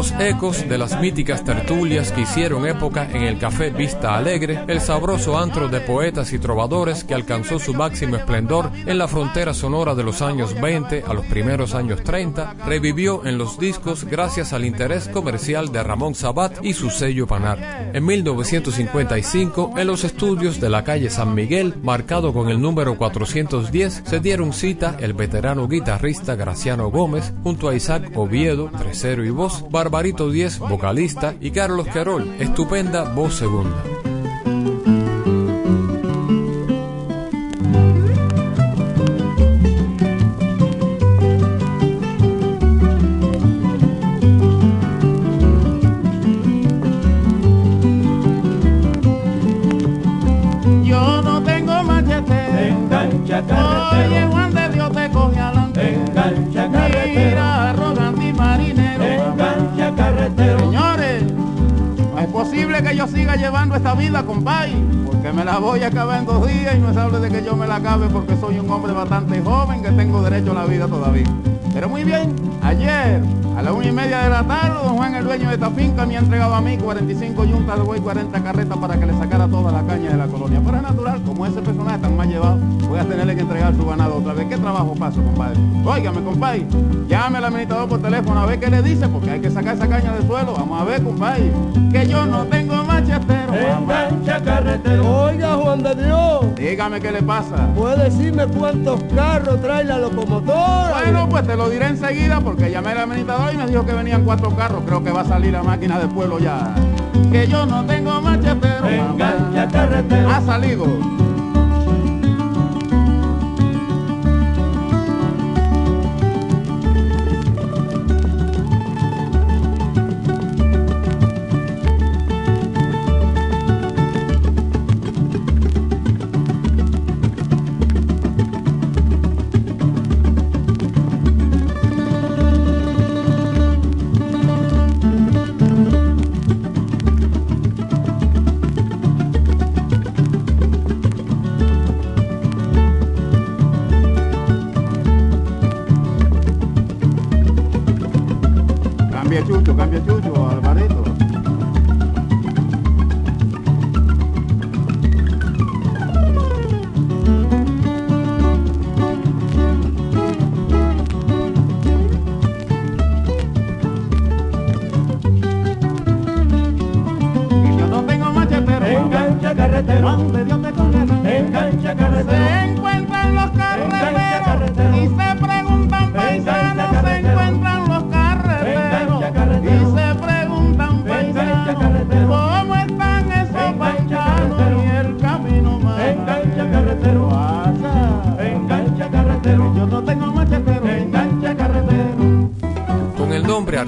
Los ecos de las míticas tertulias que hicieron época en el Café Vista Alegre, el sabroso antro de poetas y trovadores que alcanzó su máximo esplendor en la frontera sonora de los años 20 a los primeros años 30, revivió en los discos gracias al interés comercial de Ramón Sabat y su sello Panar. En 1955, en los estudios de la calle San Miguel, marcado con el número 410, se dieron cita el veterano guitarrista Graciano Gómez junto a Isaac Oviedo, tercero y voz, Barbarito Díez, vocalista, y Carlos Querol, estupenda voz segunda. Voy a acabar en dos días y no es hable de que yo me la acabe porque soy un hombre bastante joven que tengo derecho a la vida todavía. Pero muy bien, ayer a la una y media de la tarde, don Juan, el dueño de esta finca, me ha entregado a mí 45 yuntas de buey, 40 carretas para que le sacara toda la caña de la colonia. Pero es natural, como ese personaje tan mal llevado, voy a tenerle que entregar su ganado otra vez. ¿Qué trabajo paso, compadre? Óigame, compadre, llame al administrador por teléfono a ver qué le dice, porque hay que sacar esa caña del suelo. Vamos a ver, compadre, que yo no tengo machetero. Mamá. Engancha carretero. Oiga, Juan de Dios, Dígame qué le pasa. ¿puede decirme cuántos carros trae la locomotora? Bueno, pues te lo diré enseguida porque llamé al administrador y me dijo que venían cuatro carros. Creo que va a salir la máquina del pueblo ya. Que yo no tengo machetero. mamá. Engancha carretero. Ha salido.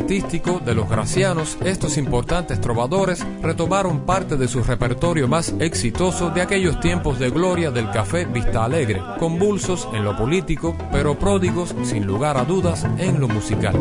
Artístico de los Gracianos, estos importantes trovadores retomaron parte de su repertorio más exitoso de aquellos tiempos de gloria del café Vista Alegre, convulsos en lo político, pero pródigos sin lugar a dudas en lo musical.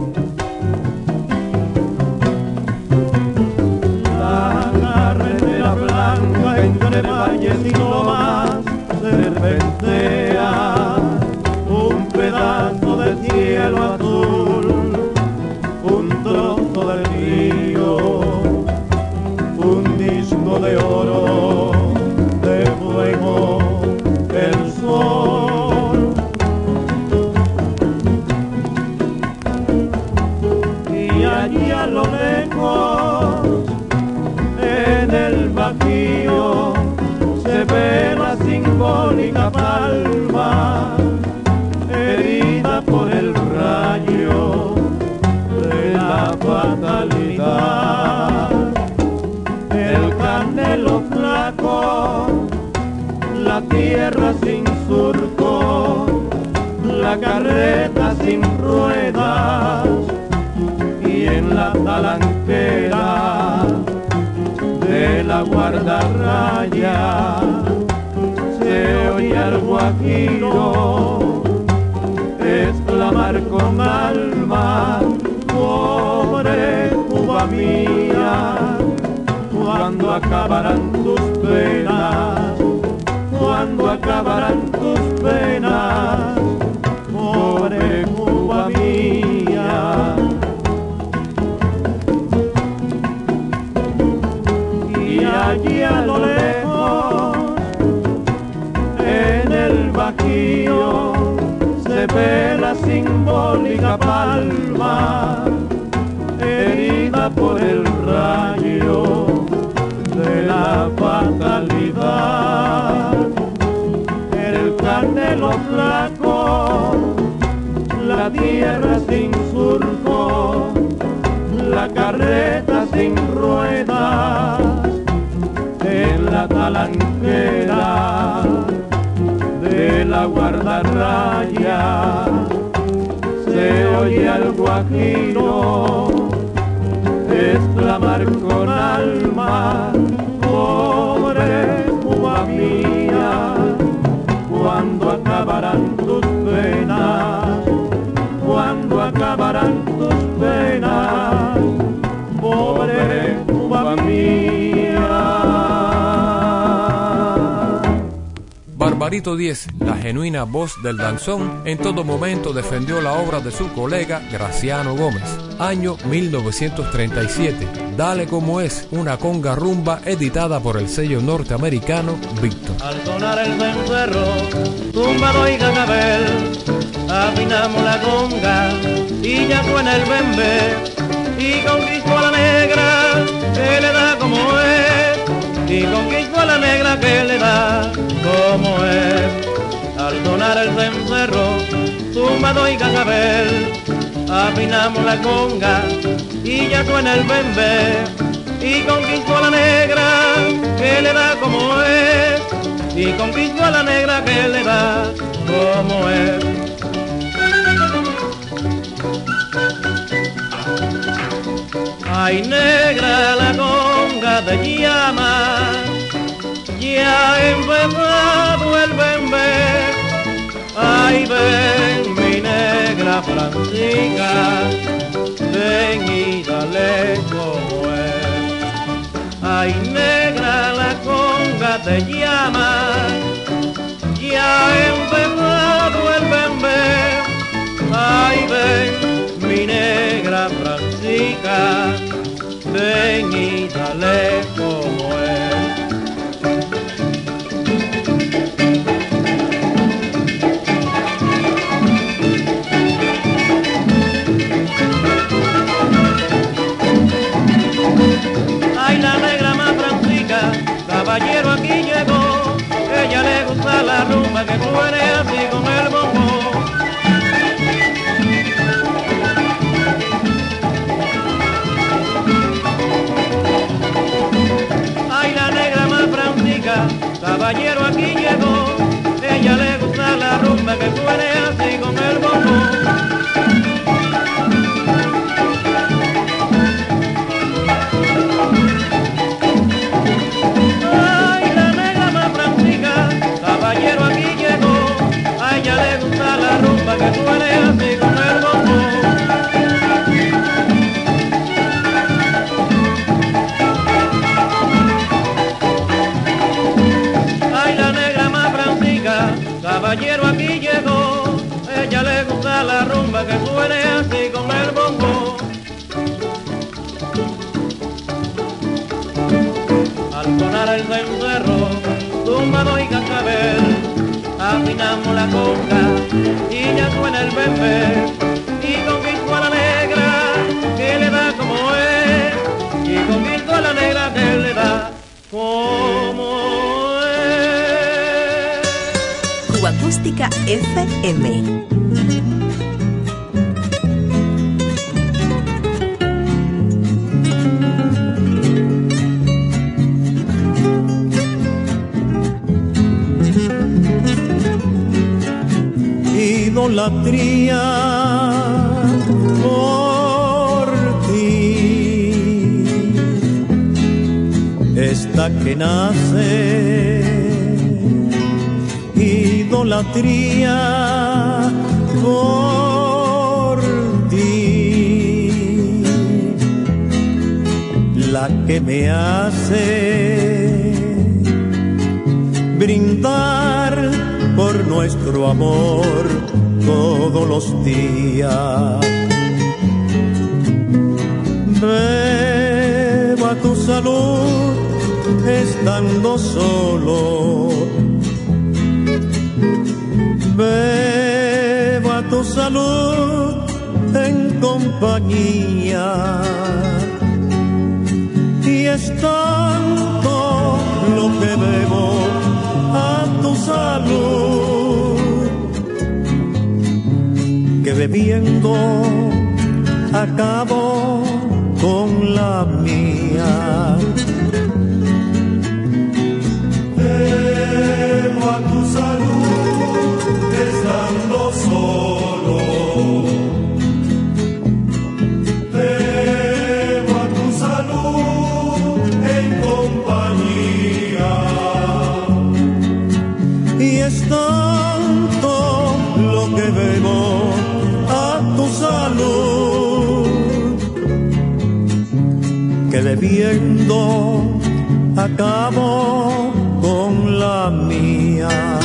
Cuando acabarán tus penas, cuando acabarán tus penas, pobre Cuba mía. Y allí a lo lejos, en el bajío, se ve la simbólica palma tierra sin surco, la carreta sin ruedas, en la talanquera de la guardarraya se oye al guajiro exclamar con alma, Mía. Barbarito 10, la genuina voz del danzón, en todo momento defendió la obra de su colega Graciano Gómez. Año 1937. Dale como es, una conga rumba editada por el sello norteamericano Victor. Al sonar el cencerro, tumbado y cascabel, afinamos la conga y ya suena el bembe y conquistó a la negra que le da como es y conquistó a la negra que le da como es. Al sonar el cencerro, tumbado y cascabel, afinamos la conga y ya suena el bembe y conquistó a la negra que le da como es y conquistó a la negra que le da como es. Ay negra la conga de llama, ya ha empezado el bembe. Ay ven mi negra francica, ven y dale como es. Ay negra la conga te llama, ya ha empezado el bembe. Ay ven mi negra francica, ven y dale como es. Ay, la negra más francica, caballero aquí llegó. Ella le gusta la rumba que suene así con el caballero aquí llegó. Ella le gusta la rumba que suene así con el bombo. Y conquistó a la negra que le da como es, y conquistó a la negra que le da como es. FM. Idolatría por ti. Esta que nace, idolatría por ti. La que me hace brindar por nuestro amor todos los días. Beba tu salud estando solo. Beba tu salud en compañía. Y es tanto lo que bebo a tu salud que bebiendo acabo con la mía. Bebiendo acabo con la mía.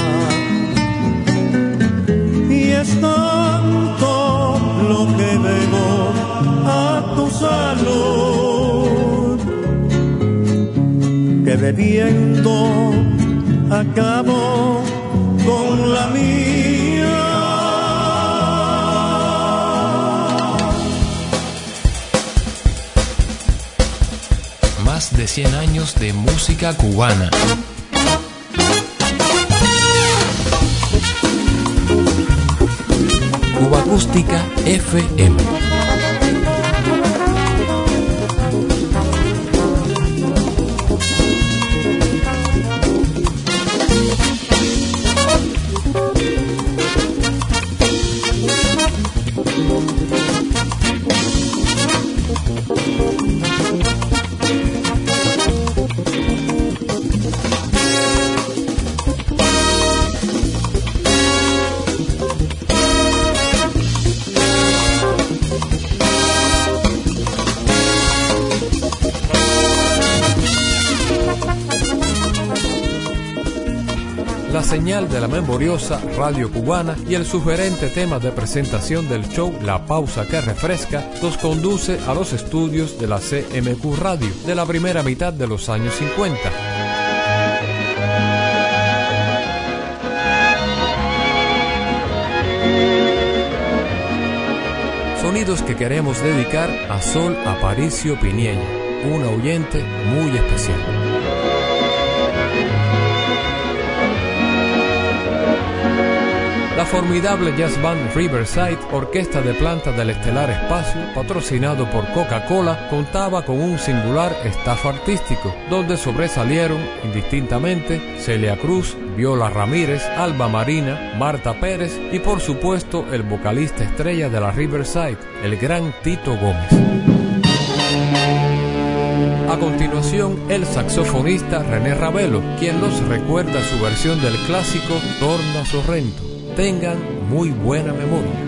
Y es tanto lo que bebo a tu salud que bebiendo acabo con la mía. 100 años de música cubana. Cuba Acústica FM. De la memoriosa radio cubana y el sugerente tema de presentación del show La Pausa que Refresca nos conduce a los estudios de la CMQ Radio de la primera mitad de los años 50. Sonidos que queremos dedicar a Sol Aparicio Piñeña, una oyente muy especial. La formidable jazz band Riverside, orquesta de planta del estelar espacio, patrocinado por Coca-Cola, contaba con un singular staff artístico, donde sobresalieron indistintamente Celia Cruz, Viola Ramírez, Alba Marina, Marta Pérez y por supuesto el vocalista estrella de la Riverside, el gran Tito Gómez. A continuación, el saxofonista René Ravelo, quien nos recuerda su versión del clásico Torna Sorrento tengan muy buena memoria.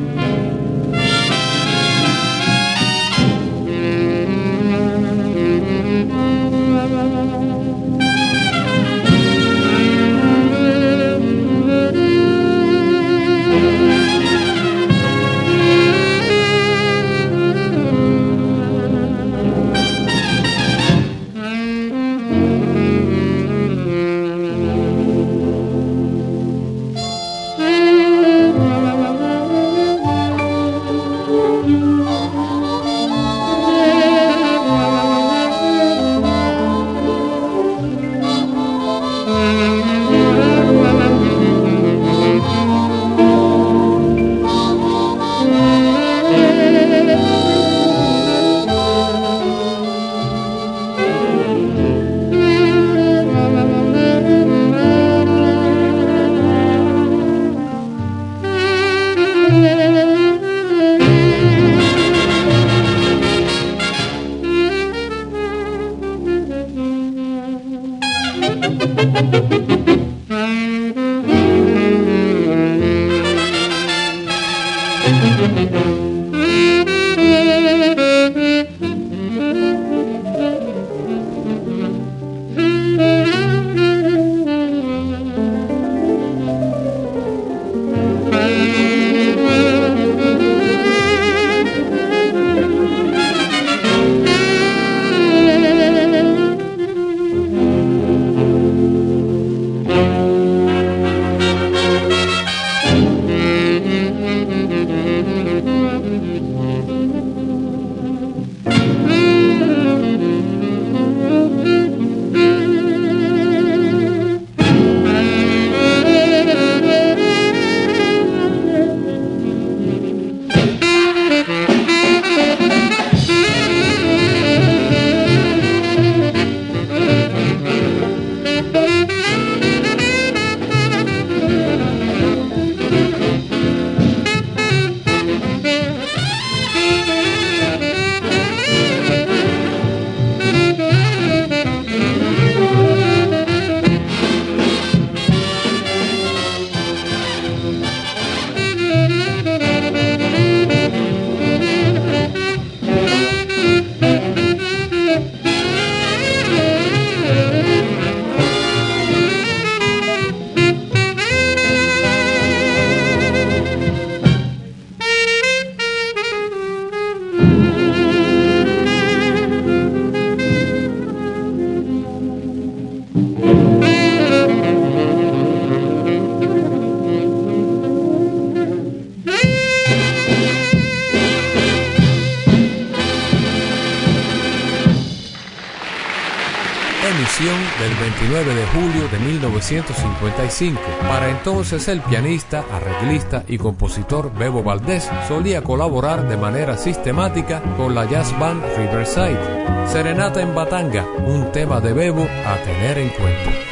1955. Para entonces el pianista, arreglista y compositor Bebo Valdés solía colaborar de manera sistemática con la jazz band Riverside. Serenata en Batanga, un tema de Bebo a tener en cuenta.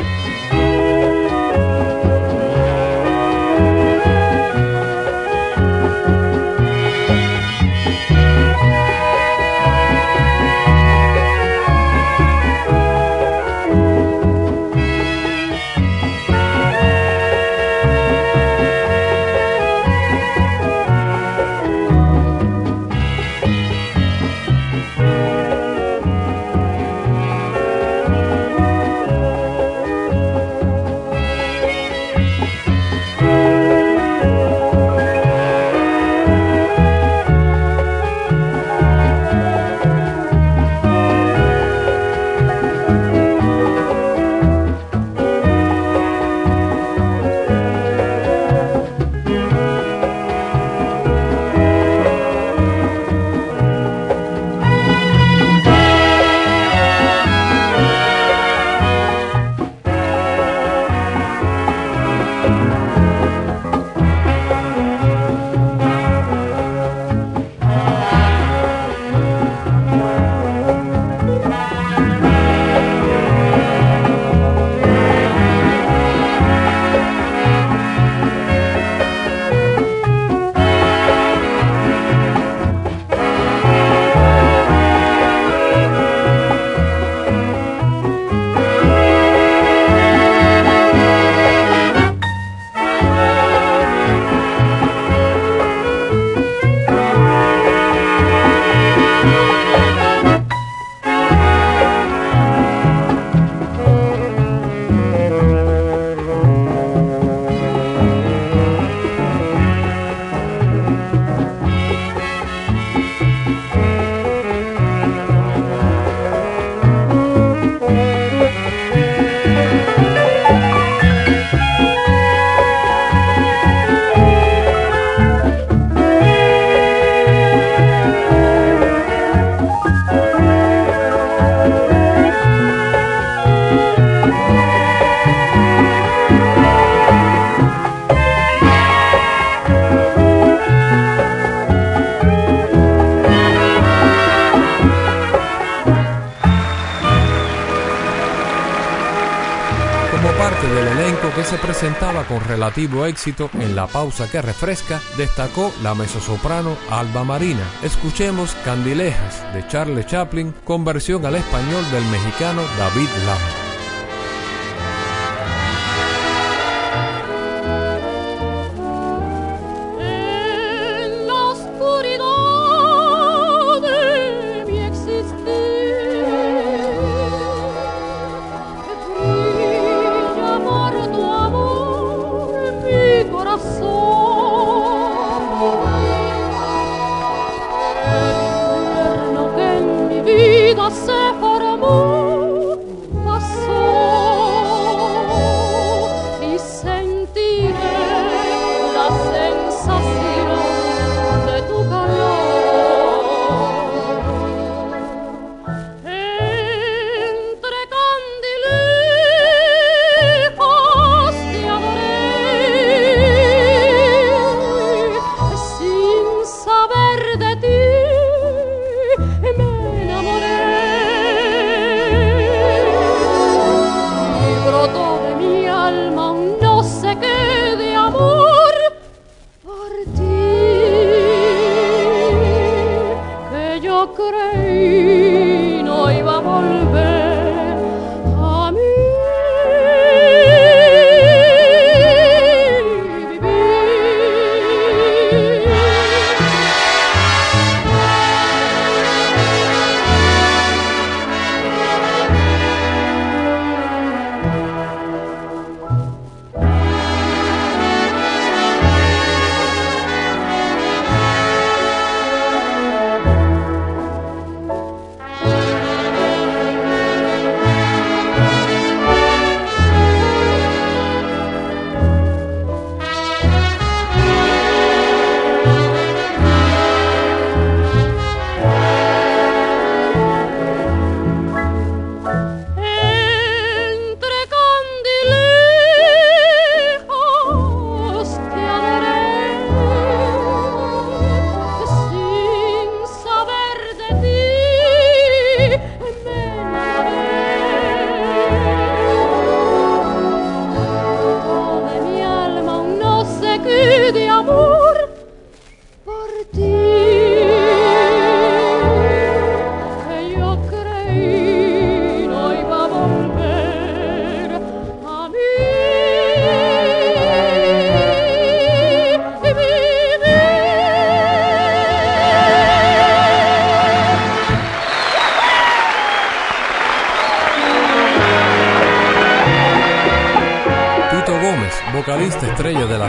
Con relativo éxito en la pausa que refresca, destacó la mezzosoprano Alba Marina. Escuchemos Candilejas de Charles Chaplin con versión al español del mexicano David Lama.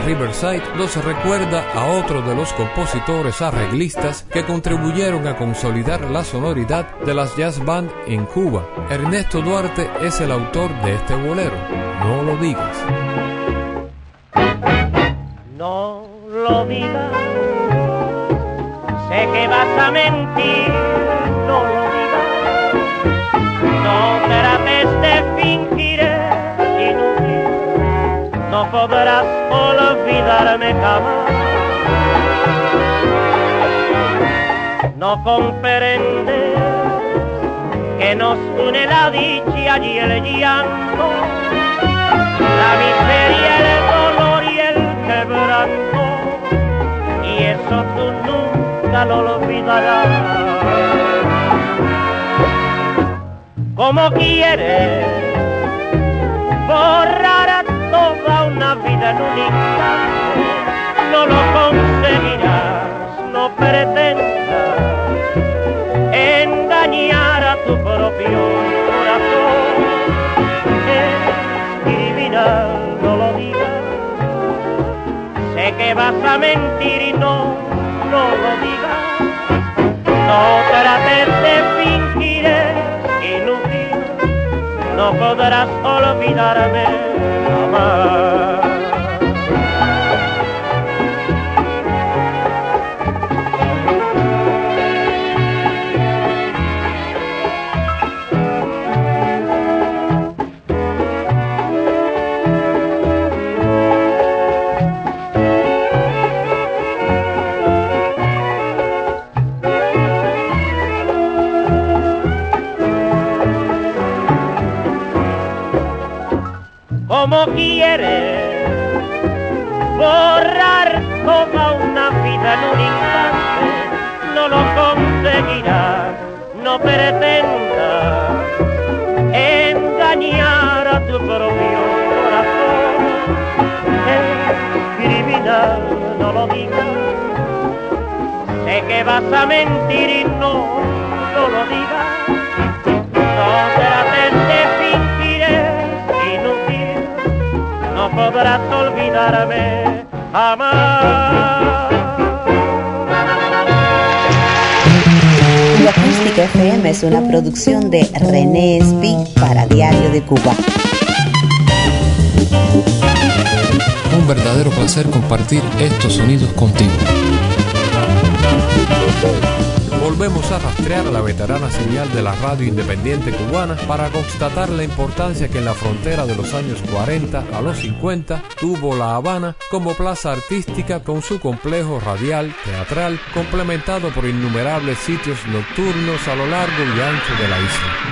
Riverside nos recuerda a otro de los compositores arreglistas que contribuyeron a consolidar la sonoridad de las jazz band en Cuba. Ernesto Duarte es el autor de este bolero. No lo digas. No lo digas, sé que vas a mentir, no lo digas, no trates de fingir no podrás olvidarme jamás. No comprendes que nos une la dicha y el llanto, la miseria, el dolor y el quebranto, y eso tú nunca lo olvidarás. Como quieres borrar toda una vida en un instante, no lo conseguirás, no pretendas engañar a tu propio corazón. Es criminal, no lo digas. Sé que vas a mentir y no, no lo digas. No trates de fingir, es inútil. No podrás olvidarme jamás. En un instante, no lo conseguirás, no pretendas engañar a tu propio corazón. Es criminal, no lo digas, sé que vas a mentir y no, no lo digas, no trates de podrás olvidarme jamás. FM es una producción de René Speak para Diario de Cuba. Un verdadero placer compartir estos sonidos contigo. Volvemos a rastrear la veterana señal de la radio independiente cubana para constatar la importancia que en la frontera de los años 40 a los 50 tuvo La Habana como plaza artística con su complejo radial, teatral, complementado por innumerables sitios nocturnos a lo largo y ancho de la isla.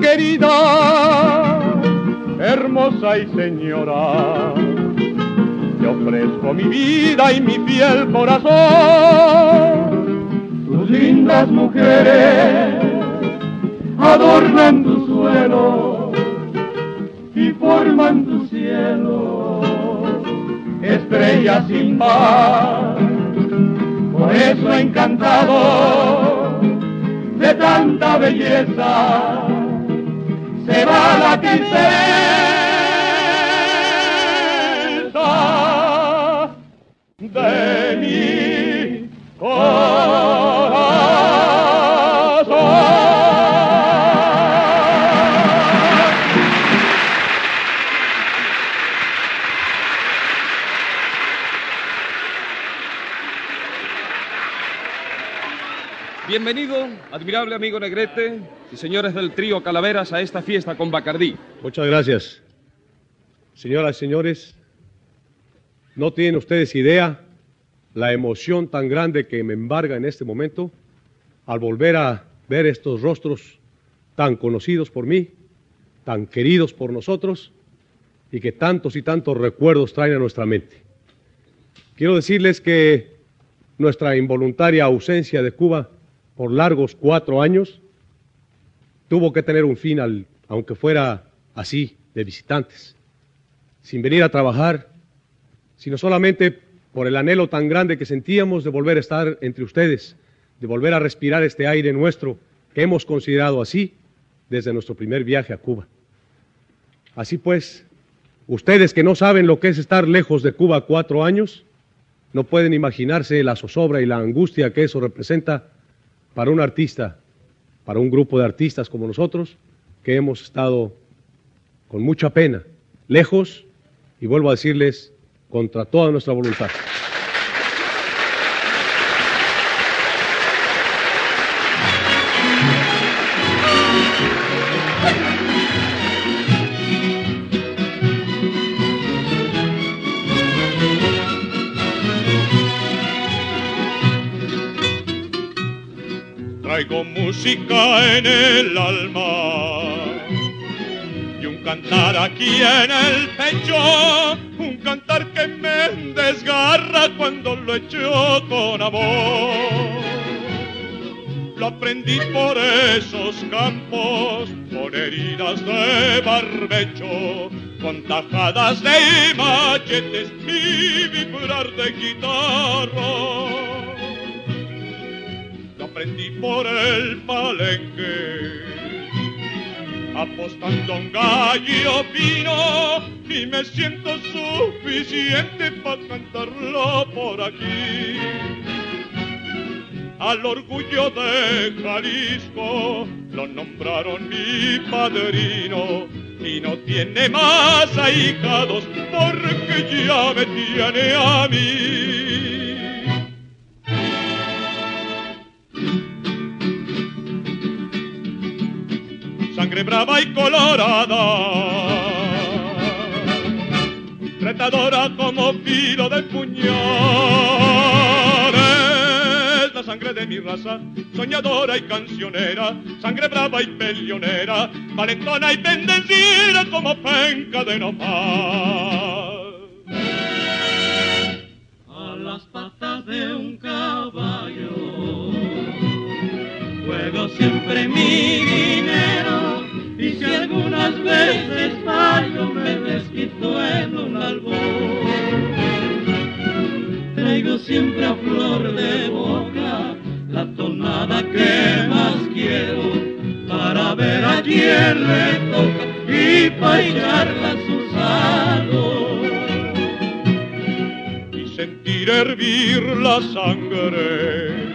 Querida, hermosa y señora, te ofrezco mi vida y mi fiel corazón. Tus lindas mujeres adornan tu suelo y forman tu cielo, estrellas sin par. Por eso encantado de tanta belleza, se va la tristeza de mi corazón. Bienvenido, admirable amigo Negrete y señores del trío Calaveras a esta fiesta con Bacardí. Muchas gracias. Señoras y señores, no tienen ustedes idea la emoción tan grande que me embarga en este momento al volver a ver estos rostros tan conocidos por mí, tan queridos por nosotros y que tantos y tantos recuerdos traen a nuestra mente. quiero decirles que nuestra involuntaria ausencia de Cuba por largos cuatro años tuvo que tener un final, aunque fuera así, de visitantes, sin venir a trabajar, sino solamente por el anhelo tan grande que sentíamos de volver a estar entre ustedes, de volver a respirar este aire nuestro que hemos considerado así desde nuestro primer viaje a Cuba. Así pues, ustedes que no saben lo que es estar lejos de Cuba cuatro años, no pueden imaginarse la zozobra y la angustia que eso representa para un artista, para un grupo de artistas como nosotros, que hemos estado con mucha pena, lejos, y vuelvo a decirles, contra toda nuestra voluntad. Traigo música en el alma y un cantar aquí en el pecho, un cantar que me desgarra cuando lo echo con amor. Lo aprendí por esos campos, con heridas de barbecho, con tajadas de machetes y vibrar de guitarra por el palenque. Apostando un gallo pino y me siento suficiente para cantarlo por aquí. Al orgullo de Jalisco lo nombraron mi padrino y no tiene más ahijados porque ya me tiene a mí. Sangre brava y colorada, retadora como filo de puñales, la sangre de mi raza, soñadora y cancionera, sangre brava y peleonera, valentona y bendecida como penca de nopal. A las patas de un caballo, juego siempre mi dinero veces fallo me desquito en un albor. Traigo siempre a flor de boca la tonada que más quiero para ver a quién le toca y echarla a su salud. Y sentir hervir la sangre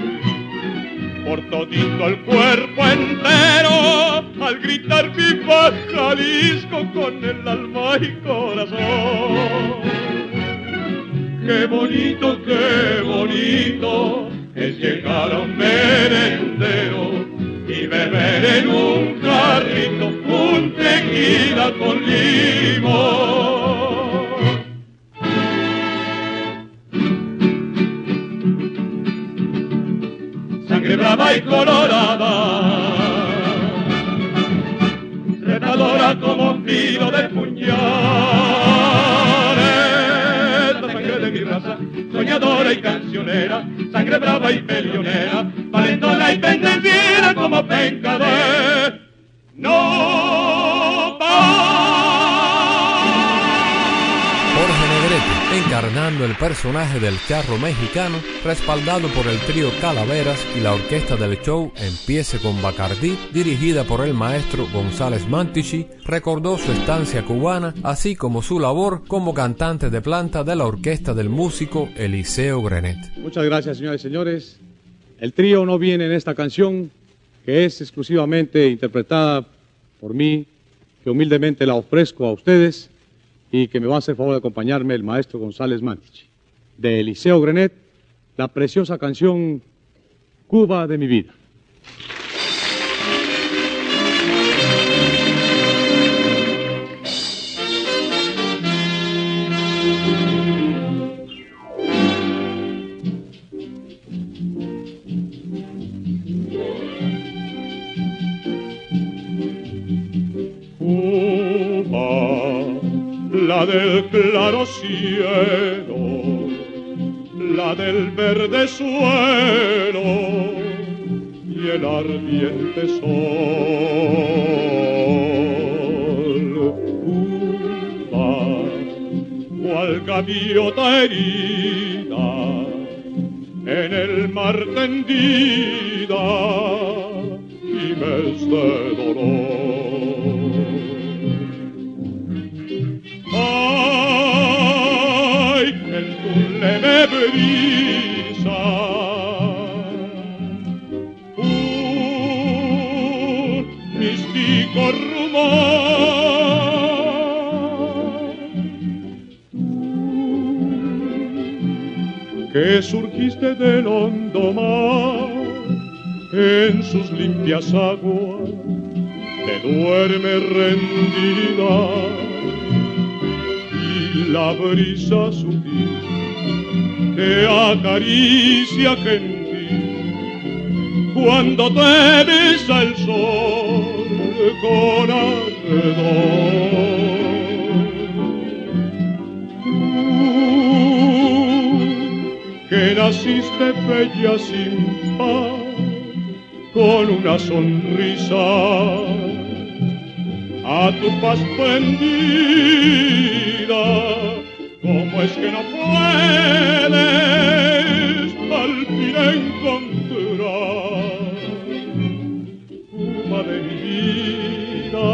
por todito el cuerpo entero al gritar viva Jalisco con el alma y corazón. Qué bonito, qué bonito es llegar a un merendero y beber en un carrito un tequila con personaje del charro mexicano, respaldado por el trío Calaveras y la orquesta del show Empiece con Bacardí, dirigida por el maestro González Mantichi, recordó su estancia cubana, así como su labor como cantante de planta de la orquesta del músico Eliseo Grenet. Muchas gracias, señores y señores. El trío no viene en esta canción, que es exclusivamente interpretada por mí, que humildemente la ofrezco a ustedes y que me va a hacer favor de acompañarme el maestro González Mantich. De Eliseo Grenet, la preciosa canción Cuba de mi vida. La del claro cielo, la del verde suelo y el ardiente sol. Cuba, cual gaviota herida, en el mar tendida, y mes de dolor. Que surgiste del hondo mar en sus limpias aguas te duerme rendida y la brisa sutil te acaricia gentil cuando te besa el sol con. Tú, que naciste bella sin par con una sonrisa. A tu paz prendida, ¿cómo es que no puedes al fin encontrar Cuba de mi vida,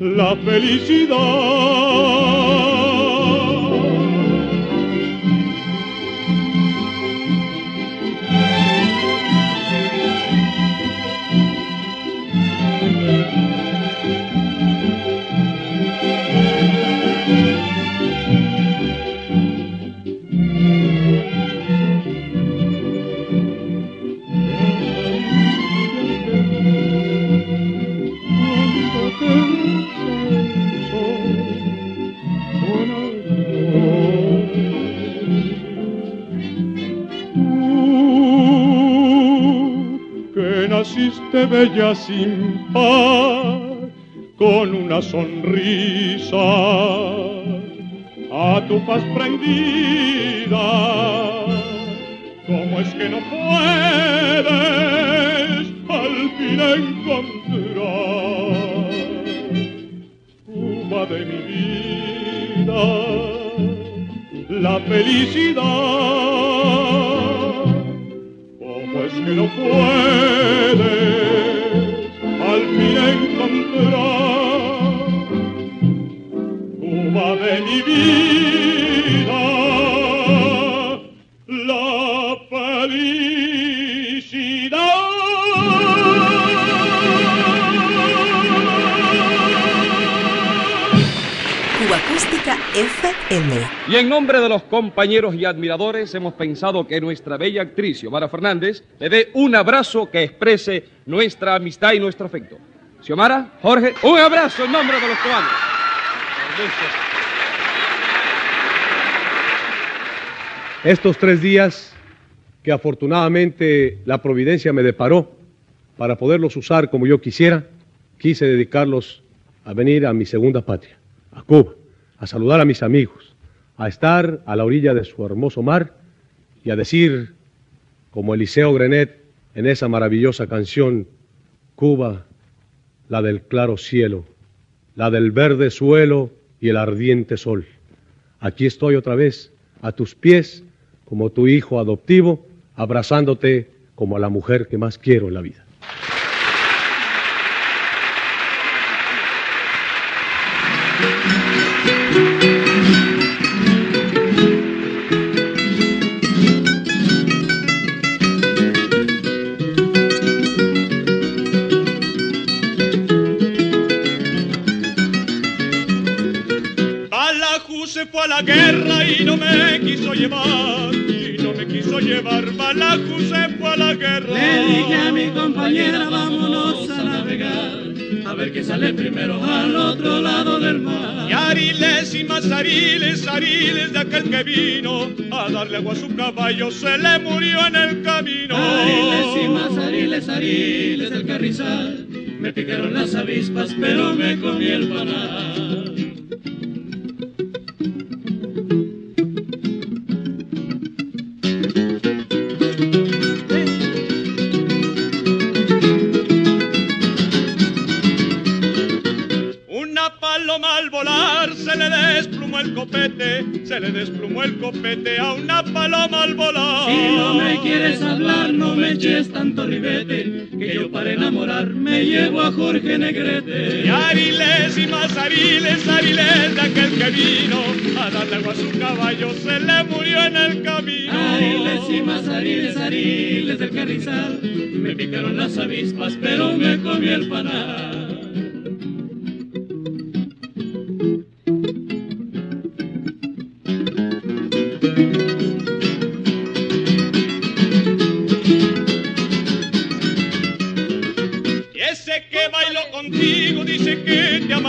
la felicidad? Bella sin par, con una sonrisa a tu paz prendida. Y en nombre de los compañeros y admiradores hemos pensado que nuestra bella actriz Xiomara Fernández le dé un abrazo que exprese nuestra amistad y nuestro afecto. Xiomara, Jorge, un abrazo en nombre de los cubanos. Estos tres días que afortunadamente la providencia me deparó para poderlos usar como yo quisiera, quise dedicarlos a venir a mi segunda patria, a Cuba, a saludar a mis amigos, a estar a la orilla de su hermoso mar y a decir, como Eliseo Grenet en esa maravillosa canción, Cuba, la del claro cielo, la del verde suelo y el ardiente sol. Aquí estoy otra vez, a tus pies, como tu hijo adoptivo, abrazándote como a la mujer que más quiero en la vida. Balajú se fue a la guerra y no me quiso llevar, llevar. Balajú se fue a la guerra. Le dije a mi compañera, vámonos a navegar, a ver qué sale primero al otro lado del mar. Y ariles y más ariles, ariles de aquel que vino a darle agua a su caballo, se le murió en el camino. Ariles y más ariles, ariles del carrizal, me picaron las avispas, pero me comí el panal. Se le desplumó el copete a una paloma al volar. Si no me quieres hablar, no me eches tanto ribete, que yo para enamorar me llevo a Jorge Negrete. Y ariles y más ariles, ariles de aquel que vino a darle agua a su caballo, se le murió en el camino. Ariles y más ariles, ariles del carrizal, me picaron las avispas, pero me comí el panal.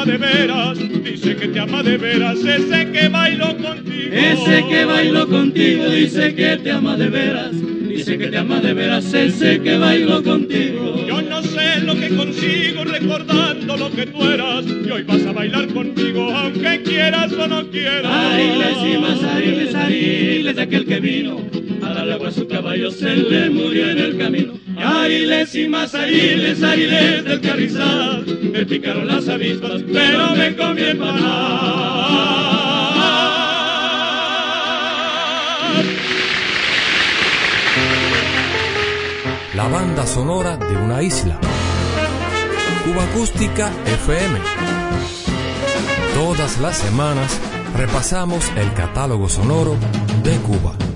De veras, dice que te ama de veras, ese que bailó contigo. Ese que bailó contigo dice que te ama de veras, dice que te ama de veras, ese que bailó contigo. Yo no sé lo que consigo recordando lo que tú eras, y hoy vas a bailar contigo, aunque quieras o no quieras. Ariles y más ariles, ariles de aquel que vino, a darle agua a su caballo se le murió en el camino. Ariles y más ariles, ariles del carrizal, me picaron las avispas, pero me comí el La banda sonora de una isla. Cuba Acústica FM. Todas las semanas repasamos el catálogo sonoro de Cuba.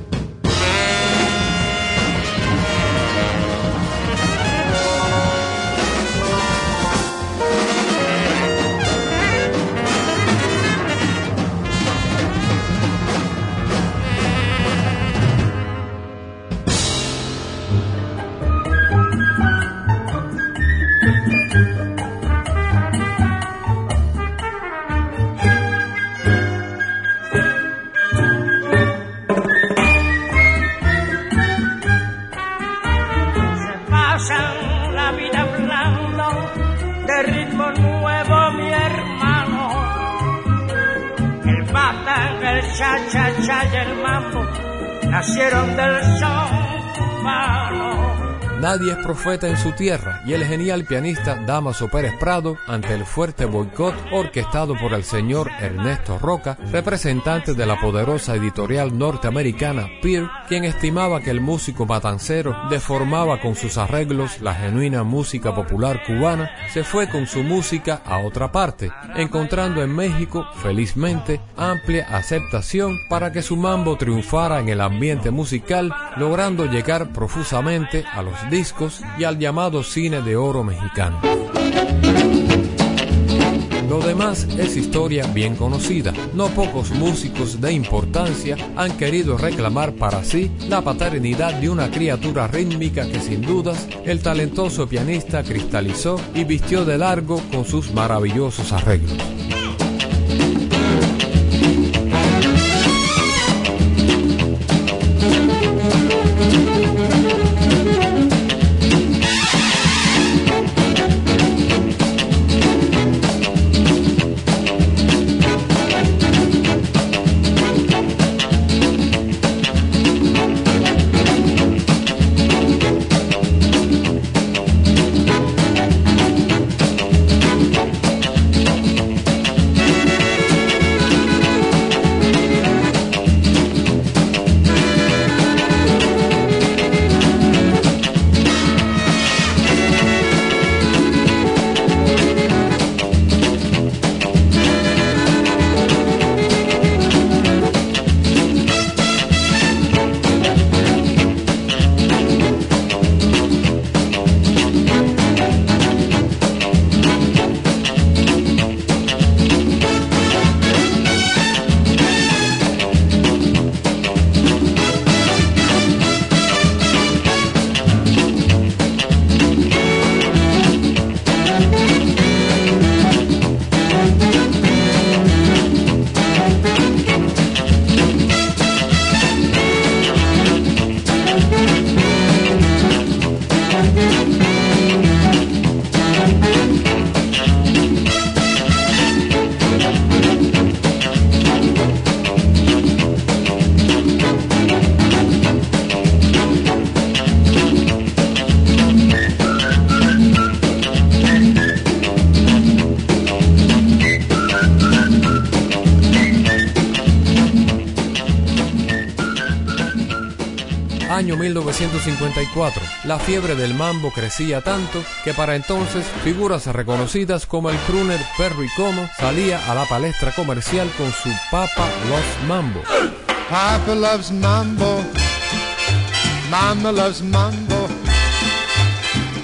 Profeta en su tierra y el genial pianista Damaso Pérez Prado, ante el fuerte boicot orquestado por el señor Ernesto Roca, representante de la poderosa editorial norteamericana Peer, quien estimaba que el músico matancero deformaba con sus arreglos la genuina música popular cubana, se fue con su música a otra parte, encontrando en México, felizmente, amplia aceptación para que su mambo triunfara en el ambiente musical, logrando llegar profusamente a los discos y al llamado cine de oro mexicano. Lo demás es historia bien conocida. No pocos músicos de importancia han querido reclamar para sí la paternidad de una criatura rítmica que sin dudas el talentoso pianista cristalizó y vistió de largo con sus maravillosos arreglos. Año 1954. La fiebre del mambo crecía tanto que para entonces figuras reconocidas como el crooner Perry Como salía a la palestra comercial con su Papa Loves Mambo. Papa loves mambo. Mama loves mambo.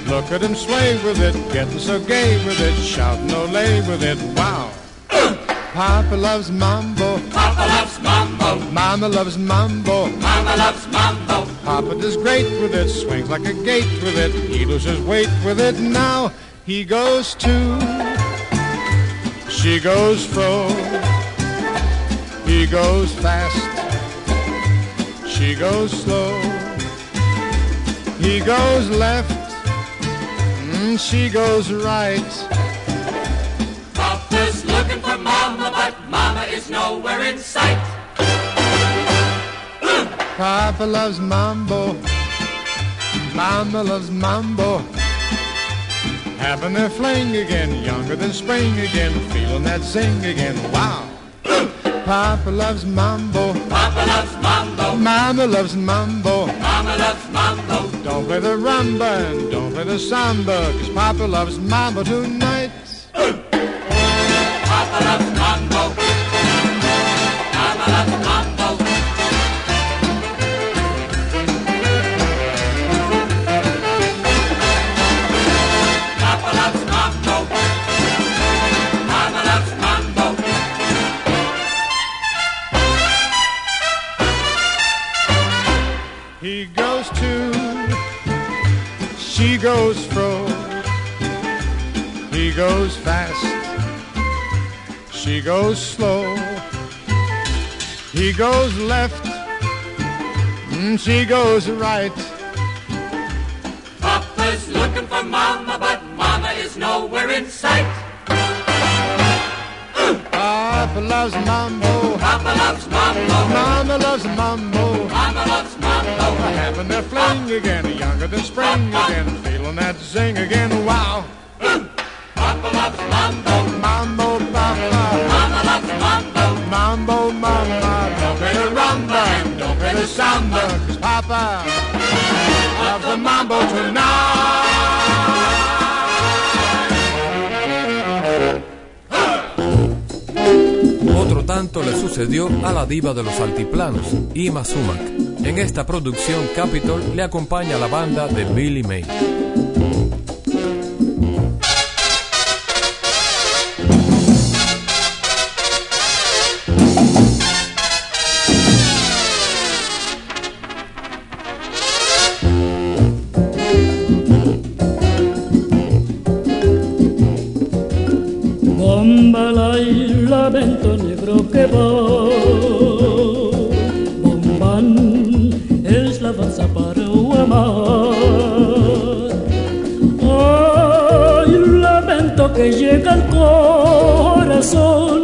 Look at him sway with it, getting so gay with it, shouting ole with it. Wow. Papa loves mambo. Papa loves mambo. Mama loves mambo. Mama loves mambo. Papa does great with it, swings like a gate with it. He loses weight with it. Now he goes to. She goes fro. He goes fast. She goes slow. He goes left. Mm, she goes right. Papa's looking for mama, but mama is nowhere in sight. Papa loves mambo. Mama loves mambo. Having their fling again, younger than spring again, feeling that zing again. Wow. Papa loves mambo. Papa loves mambo. Mama loves mambo. Mama loves mambo. Don't play the rumba and don't play the samba, cause Papa loves mambo tonight. Papa loves fast, she goes slow. He goes left, mm, she goes right. Papa's looking for mama, but mama is nowhere in sight. Papa loves mambo, Papa loves mambo. Mama loves mambo. Mama loves mambo. Having their fling again, younger than spring again, feeling that zing again. Wow. Otro tanto le sucedió a la diva de los altiplanos, Ima Sumac. En esta producción Capitol le acompaña la banda de Billy May. Corazón.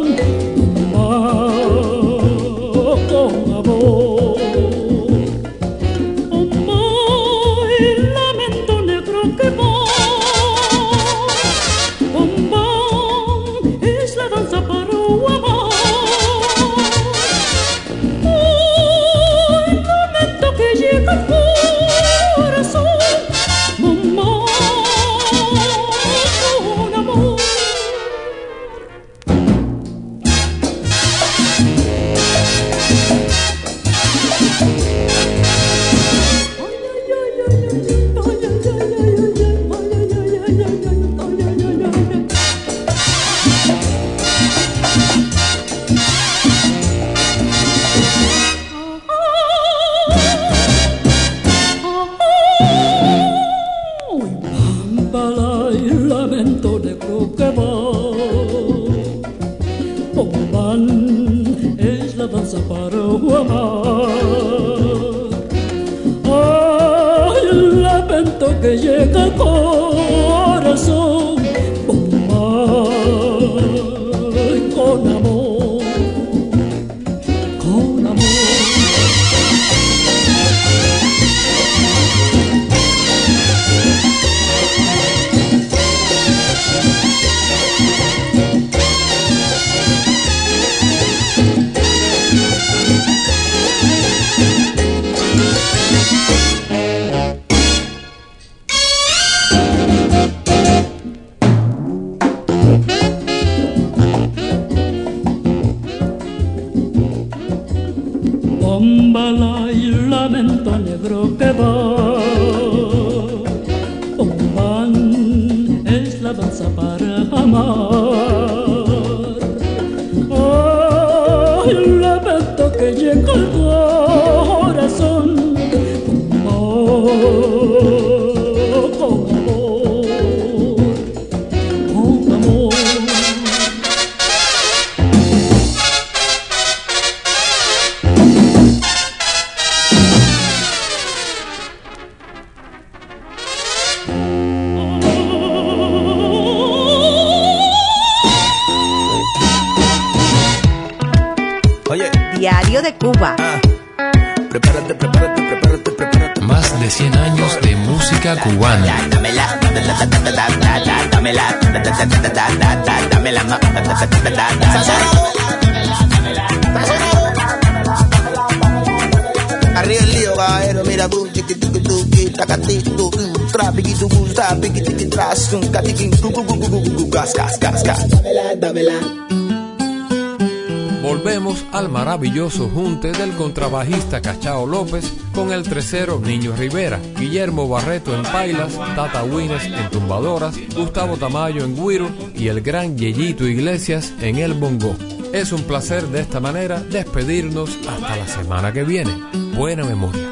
Ombala y lamento negro que va. Omban es la danza para amar. maravilloso junte del contrabajista Cachao López con el tercero Niño Rivera, Guillermo Barreto en pailas, Tata Wines en tumbadoras, Gustavo Tamayo en guiro y el gran Yeyito Iglesias en el bongo. Es un placer de esta manera despedirnos hasta la semana que viene. Buena memoria.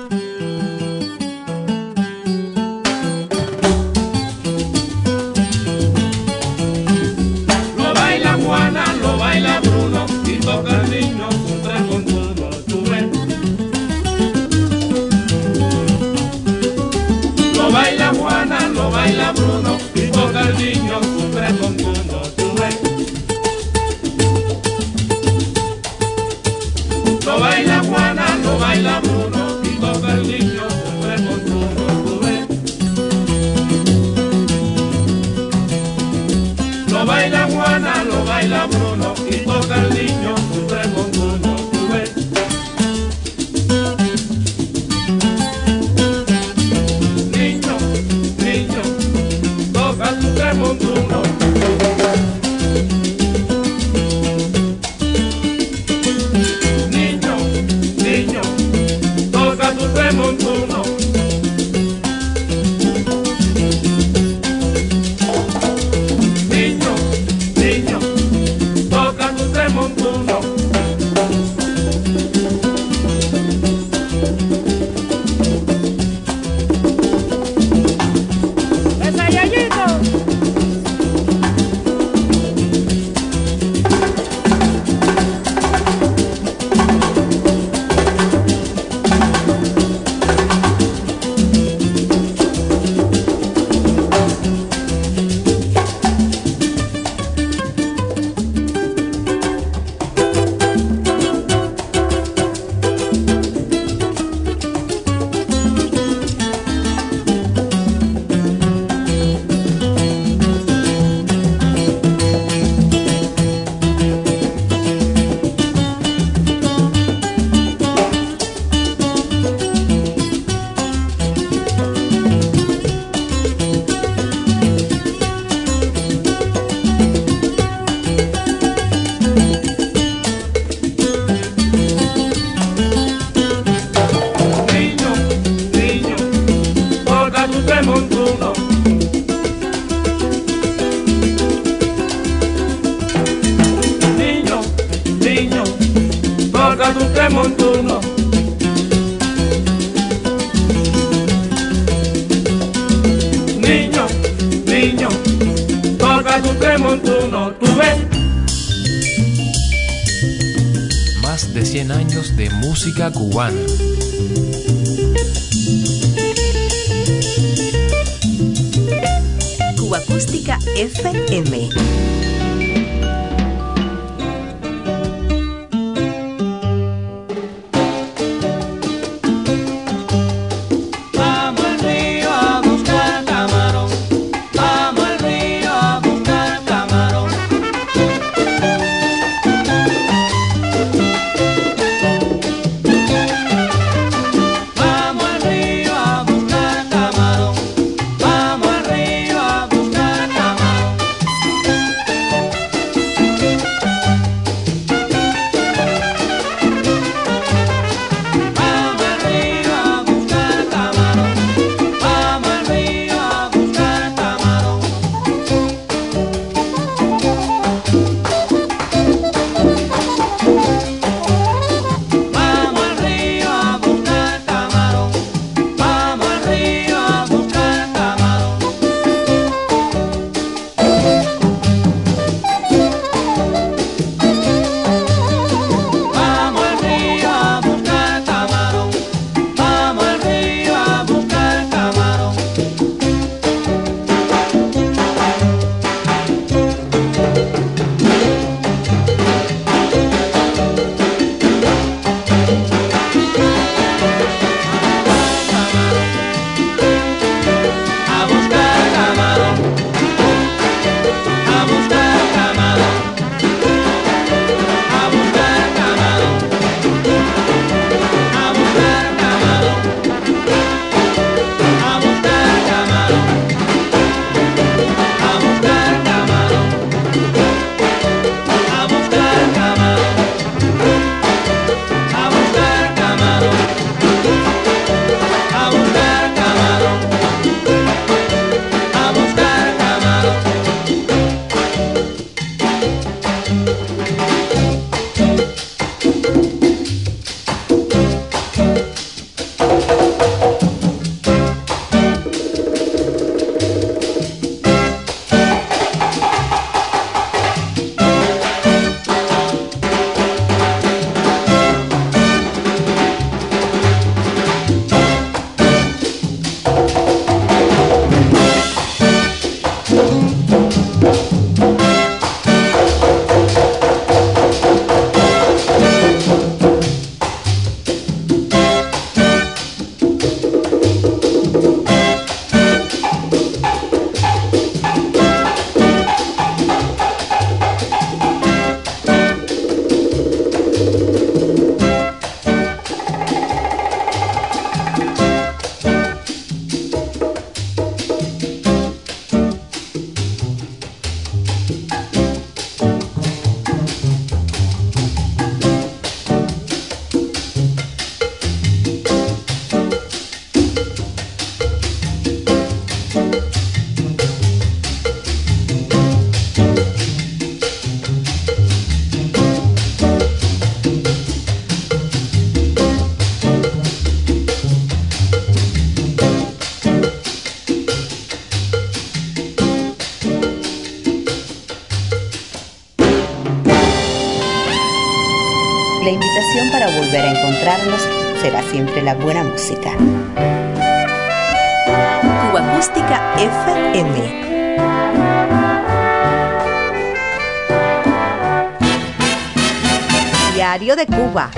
De Cuba.